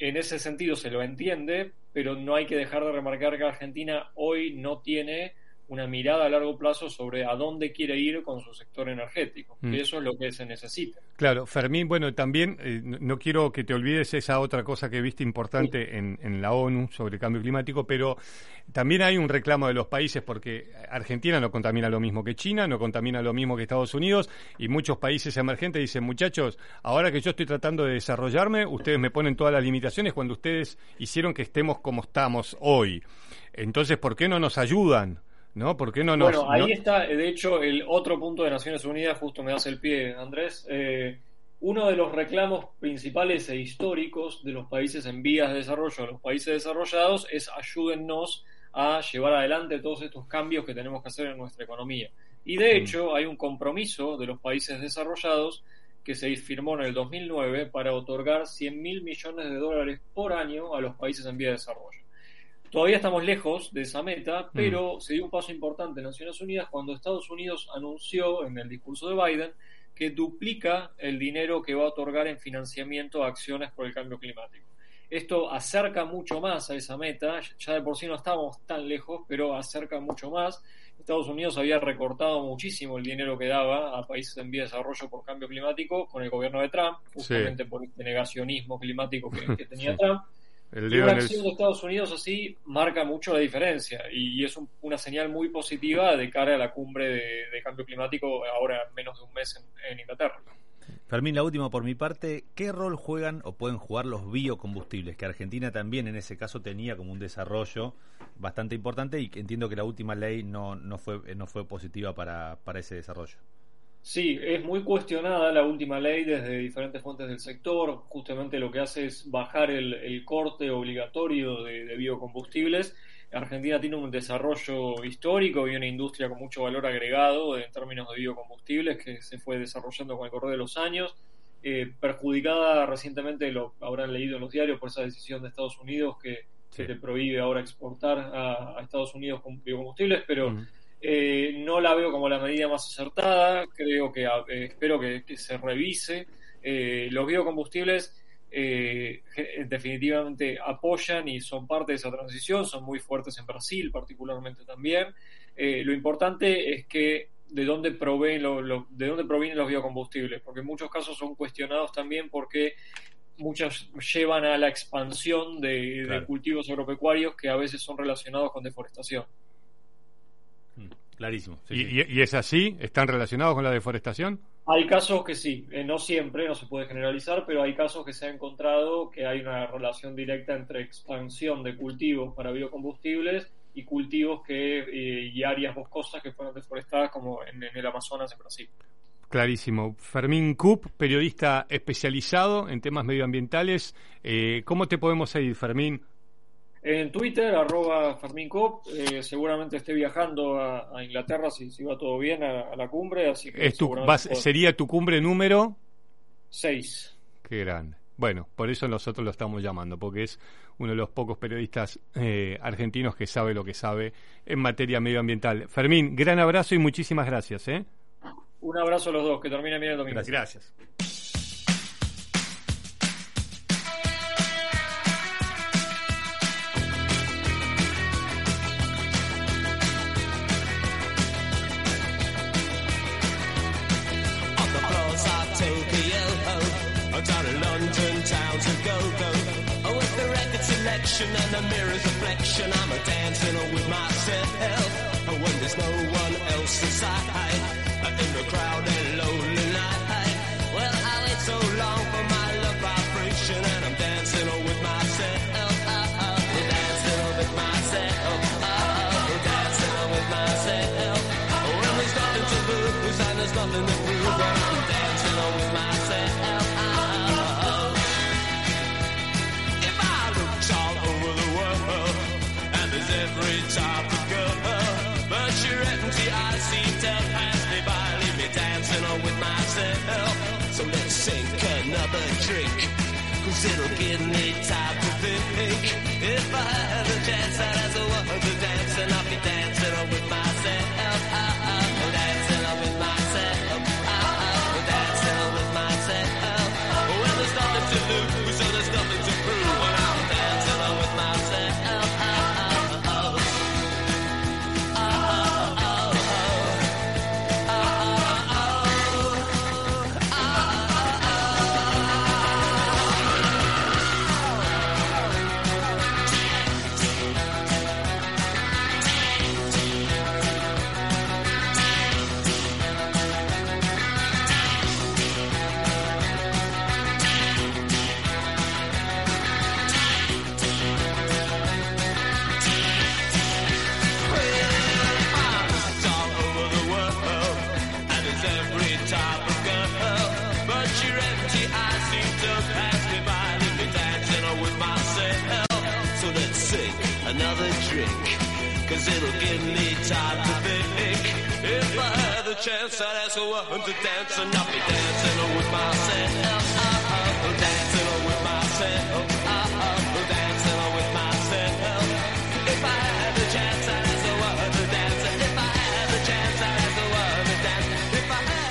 en ese sentido se lo entiende, pero no hay que dejar de remarcar que Argentina hoy no tiene una mirada a largo plazo sobre a dónde quiere ir con su sector energético, Mm. que eso es lo que se necesita. Claro, Fermín, bueno, también eh, no quiero que te olvides esa otra cosa que viste importante en, en la ONU sobre el cambio climático, pero también hay un reclamo de los países porque Argentina no contamina lo mismo que China, no contamina lo mismo que Estados Unidos y muchos países emergentes dicen, muchachos, ahora que yo estoy tratando de desarrollarme, ustedes me ponen todas las limitaciones cuando ustedes hicieron que estemos como estamos hoy. Entonces, ¿por qué no nos ayudan? ¿No? ¿Por qué no nos... Bueno, ahí no- está, de hecho, el otro punto de Naciones Unidas, justo me das el pie, Andrés. Eh, uno de los reclamos principales e históricos de los países en vías de desarrollo, de los países desarrollados, es ayúdennos a llevar adelante todos estos cambios que tenemos que hacer en nuestra economía. Y de hecho, hay un compromiso de los países desarrollados que se firmó en el 2009 para otorgar 100 mil millones de dólares por año a los países en vías de desarrollo. Todavía estamos lejos de esa meta, pero se dio un paso importante en Naciones Unidas cuando Estados Unidos anunció en el discurso de Biden que duplica el dinero que va a otorgar en financiamiento a acciones por el cambio climático. Esto acerca mucho más a esa meta, ya de por sí no estábamos tan lejos, pero acerca mucho más. Estados Unidos había recortado muchísimo el dinero que daba a países en vía de desarrollo por cambio climático con el gobierno de Trump, justamente por este negacionismo climático que, que tenía Sí. Trump. El Y una en el- acción de Estados Unidos así marca mucho la diferencia y, y es un- una señal muy positiva de cara a la cumbre de, de cambio climático ahora en menos de un mes en, en Inglaterra. Fermín, la última por mi parte, ¿qué rol juegan o pueden jugar los biocombustibles? Que Argentina también en ese caso tenía como un desarrollo bastante importante y que entiendo que la última ley no, no, fue, no fue positiva para, para ese desarrollo. Sí, es muy cuestionada la última ley desde diferentes fuentes del sector. Justamente lo que hace es bajar el, el corte obligatorio de, de biocombustibles. Argentina tiene un desarrollo histórico y una industria con mucho valor agregado en términos de biocombustibles que se fue desarrollando con el correr de los años. Eh, perjudicada recientemente, lo habrán leído en los diarios por esa decisión de Estados Unidos que, que te prohíbe ahora exportar a, a Estados Unidos con biocombustibles, pero eh, no la veo como la medida más acertada. Creo que eh, espero que, que se revise. Eh, los biocombustibles eh, definitivamente apoyan y son parte de esa transición. Son muy fuertes en Brasil, particularmente también. Lo importante es que de dónde proveen lo- lo- de dónde provienen los biocombustibles, porque en muchos casos son cuestionados también porque muchos llevan a la expansión de, cultivos agropecuarios que a veces son relacionados con deforestación. Clarísimo. sí, ¿Y, sí. y- y es así? ¿Están relacionados con la deforestación? Hay casos que sí, eh, no siempre, no se puede generalizar, pero hay casos que se ha encontrado que hay una relación directa entre expansión de cultivos para biocombustibles y cultivos que eh, y áreas boscosas que fueron deforestadas como en, en el Amazonas en Brasil. Clarísimo. Fermín Cup, periodista especializado en temas medioambientales. Eh, ¿Cómo te podemos seguir, Fermín? En Twitter, arroba Fermín Cop, eh, seguramente esté viajando a, a Inglaterra si, si va todo bien a, a la cumbre, así que Es tu- vas- ¿Sería tu cumbre número? seis. Qué grande. Bueno, por eso nosotros lo estamos llamando, porque es uno de los pocos periodistas eh, argentinos que sabe lo que sabe en materia medioambiental. Fermín, gran abrazo y muchísimas gracias. ¿eh? Un abrazo a los dos, que termine bien el domingo. Gracias. Town to go go. Oh, with the record selection and the mirror's reflection, I'm a dancing with myself. Oh, when there's no one else inside, uh, in the crowded So let's sink another drink, cause it'll give me time to think. If I had a chance, I'd ask the world to dance, and I'll be dancing with myself.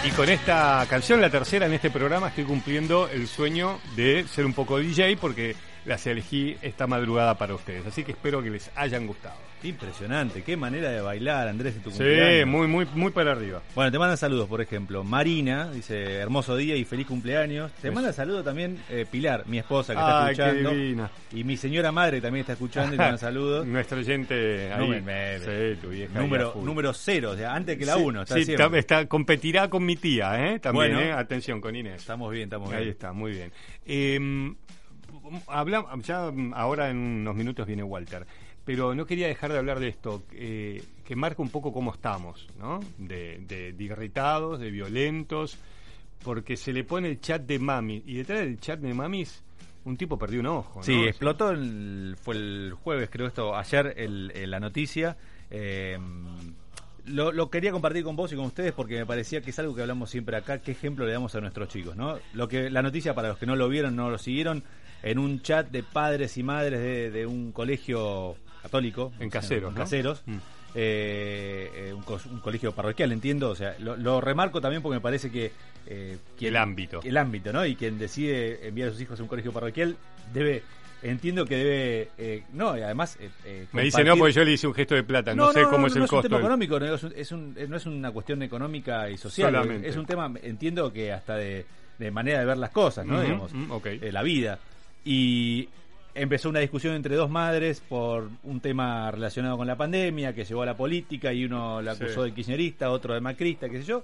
Y con esta canción, la tercera en este programa, estoy cumpliendo el sueño de ser un poco DJ porque las elegí esta madrugada para ustedes. Así que espero que les hayan gustado. Impresionante, qué manera de bailar, Andrés, en tu Sí, cumpleaños. muy, muy, muy para arriba. Bueno, te mandan saludos, por ejemplo. Marina dice, hermoso día y feliz cumpleaños. Te manda saludos también eh, Pilar, mi esposa, que Ay, está qué escuchando. divina. Y mi señora madre que también está escuchando y te manda [LAUGHS] saludos. Nuestro oyente ahí. Número, Sí, tu vieja ahí número, número cero, o sea, antes que la Sí, uno. Está sí, siempre. está- está- competirá con mi tía, ¿eh? También, Bueno. ¿eh? Atención, con Inés. Estamos bien, estamos Ahí bien. está, muy bien. Eh, hablamos, ya mm, ahora en unos minutos viene Walter, pero no quería dejar de hablar de esto, eh, que marca un poco cómo estamos, ¿no? De, de- de irritados, de violentos, porque se le pone el chat de mami, y detrás del chat de mamis, un tipo perdió un ojo, ¿no? Sí, explotó, el- fue el jueves, creo esto, ayer el- el- la noticia. eh, lo, lo quería compartir con vos y con ustedes porque me parecía que es algo que hablamos siempre acá, qué ejemplo le damos a nuestros chicos, ¿no? Lo que la noticia para los que no lo vieron, no lo siguieron, en un chat de padres y madres de, de un colegio católico, En Caseros, en ¿no? Caseros, Mm. eh, eh, un, cos- un colegio parroquial, entiendo, o sea, lo, lo remarco también porque me parece que eh, El ámbito. el ámbito, ¿no? Y quien decide enviar a sus hijos a un colegio parroquial debe, entiendo que debe, eh, no, y además... eh, eh, Me dice no porque yo le hice un gesto de plata, no, sé cómo es el no es un costo. tema económico, no es, un- es un- no es una cuestión económica y social, Solamente. es un tema, entiendo que hasta de, de manera de ver las cosas, ¿no? Digamos, eh, la vida. Y empezó una discusión entre dos madres por un tema relacionado con la pandemia que llevó a la política y uno la acusó Sí. de kirchnerista, otro de macrista, qué sé yo.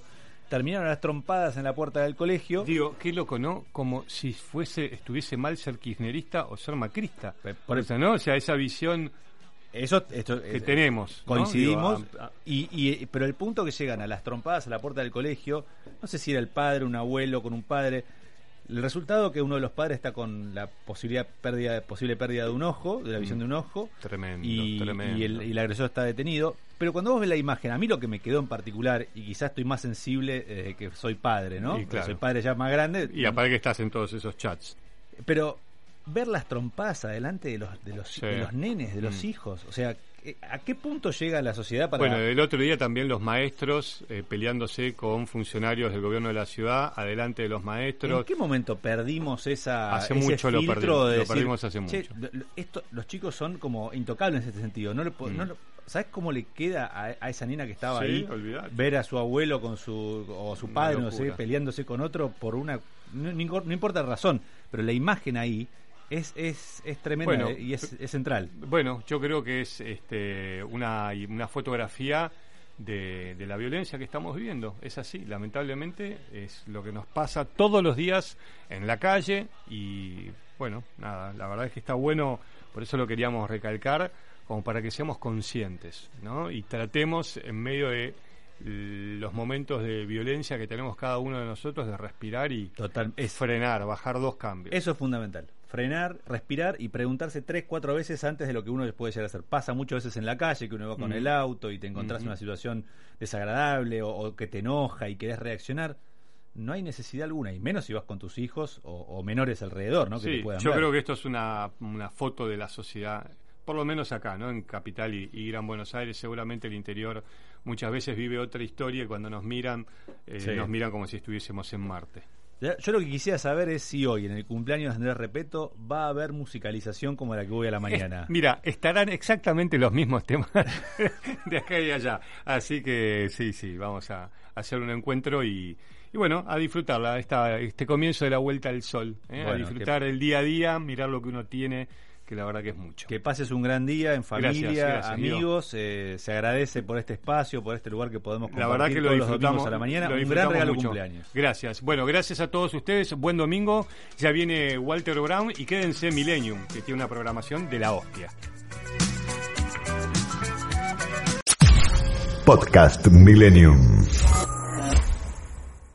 Terminaron las trompadas en la puerta del colegio. Digo, qué loco, ¿no? Como si fuese, estuviese mal ser kirchnerista o ser macrista. Por eso, ¿no? O sea, esa visión Eso, esto, que tenemos. ¿no? Coincidimos. Digo, a- a- y, y- pero el punto que llegan a las trompadas a la puerta del colegio, no sé si era el padre, un abuelo con un padre. El resultado que uno de los padres está con la posibilidad pérdida, posible pérdida de un ojo, de la visión Mm. de un ojo. Tremendo, y, tremendo. y el, y el agresor está detenido. Pero cuando vos ves la imagen, a mí lo que me quedó en particular, y quizás estoy más sensible desde que soy padre, ¿no? Y Porque claro. Soy padre ya más grande. Y aparte que estás en todos esos chats. Pero ver las trompadas adelante de los, de los, Sí. de los nenes, de los Mm. hijos, o sea, ¿qué- ¿a qué punto llega la sociedad para... Bueno, el otro día también los maestros eh, peleándose con funcionarios del gobierno de la ciudad, adelante de los maestros. ¿En qué momento perdimos esa Hace ese mucho lo filtro perdimos, de lo decir, perdimos hace "Che, mucho"? esto, los chicos son como intocables en este sentido. No le Mm. no lo- ¿Sabes cómo le queda a, a esa nena que estaba Sí, ahí olvidate. ver a su abuelo con su o su padre, no sé, peleándose con otro por una no, no importa la razón, pero la imagen ahí es es, es tremenda Bueno, eh, y es, es central. Bueno, yo creo que es este, una, una fotografía de, de la violencia que estamos viviendo. Es así, lamentablemente es lo que nos pasa todos los días en la calle y bueno, nada, la verdad es que está bueno, por eso lo queríamos recalcar, como para que seamos conscientes, ¿no? Y tratemos en medio de los momentos de violencia que tenemos cada uno de nosotros de respirar y Total, es- frenar, bajar dos cambios. Eso es fundamental. Frenar, respirar y preguntarse tres, cuatro veces antes de lo que uno puede llegar a hacer. Pasa muchas veces en la calle que uno va con el auto y te encontrás en una situación desagradable o, o que te enoja y querés reaccionar. No hay necesidad alguna, y menos si vas con tus hijos o, o menores alrededor, ¿no? Que Sí, te puedan yo ver. creo que esto es una, una foto de la sociedad, por lo menos acá, ¿no? En Capital y, y Gran Buenos Aires, seguramente el interior muchas veces vive otra historia y cuando nos miran, eh, Sí. nos miran como si estuviésemos en Marte. Yo lo que quisiera saber es si hoy, en el cumpleaños de Andrés Repeto, va a haber musicalización como la que voy a la mañana. Eh, [LAUGHS] mira, estarán exactamente los mismos temas [LAUGHS] de acá y allá. Así que sí, sí, vamos a hacer un encuentro y, y bueno, a disfrutarla, esta, este comienzo de la vuelta al sol. ¿eh? a disfrutar el día a día, mirar lo que uno tiene, que la verdad que es mucho. Que pases un gran día en familia, Gracias, gracias, amigos. eh, se agradece por este espacio, por este lugar que podemos compartir La verdad que lo todos los disfrutamos a la mañana. lo Un gran disfrutamos regalo mucho. cumpleaños. Gracias. Bueno, gracias a todos ustedes. Buen domingo. Ya viene Walter Brown y quédense Millennium, que tiene una programación de la hostia. Podcast Millennium.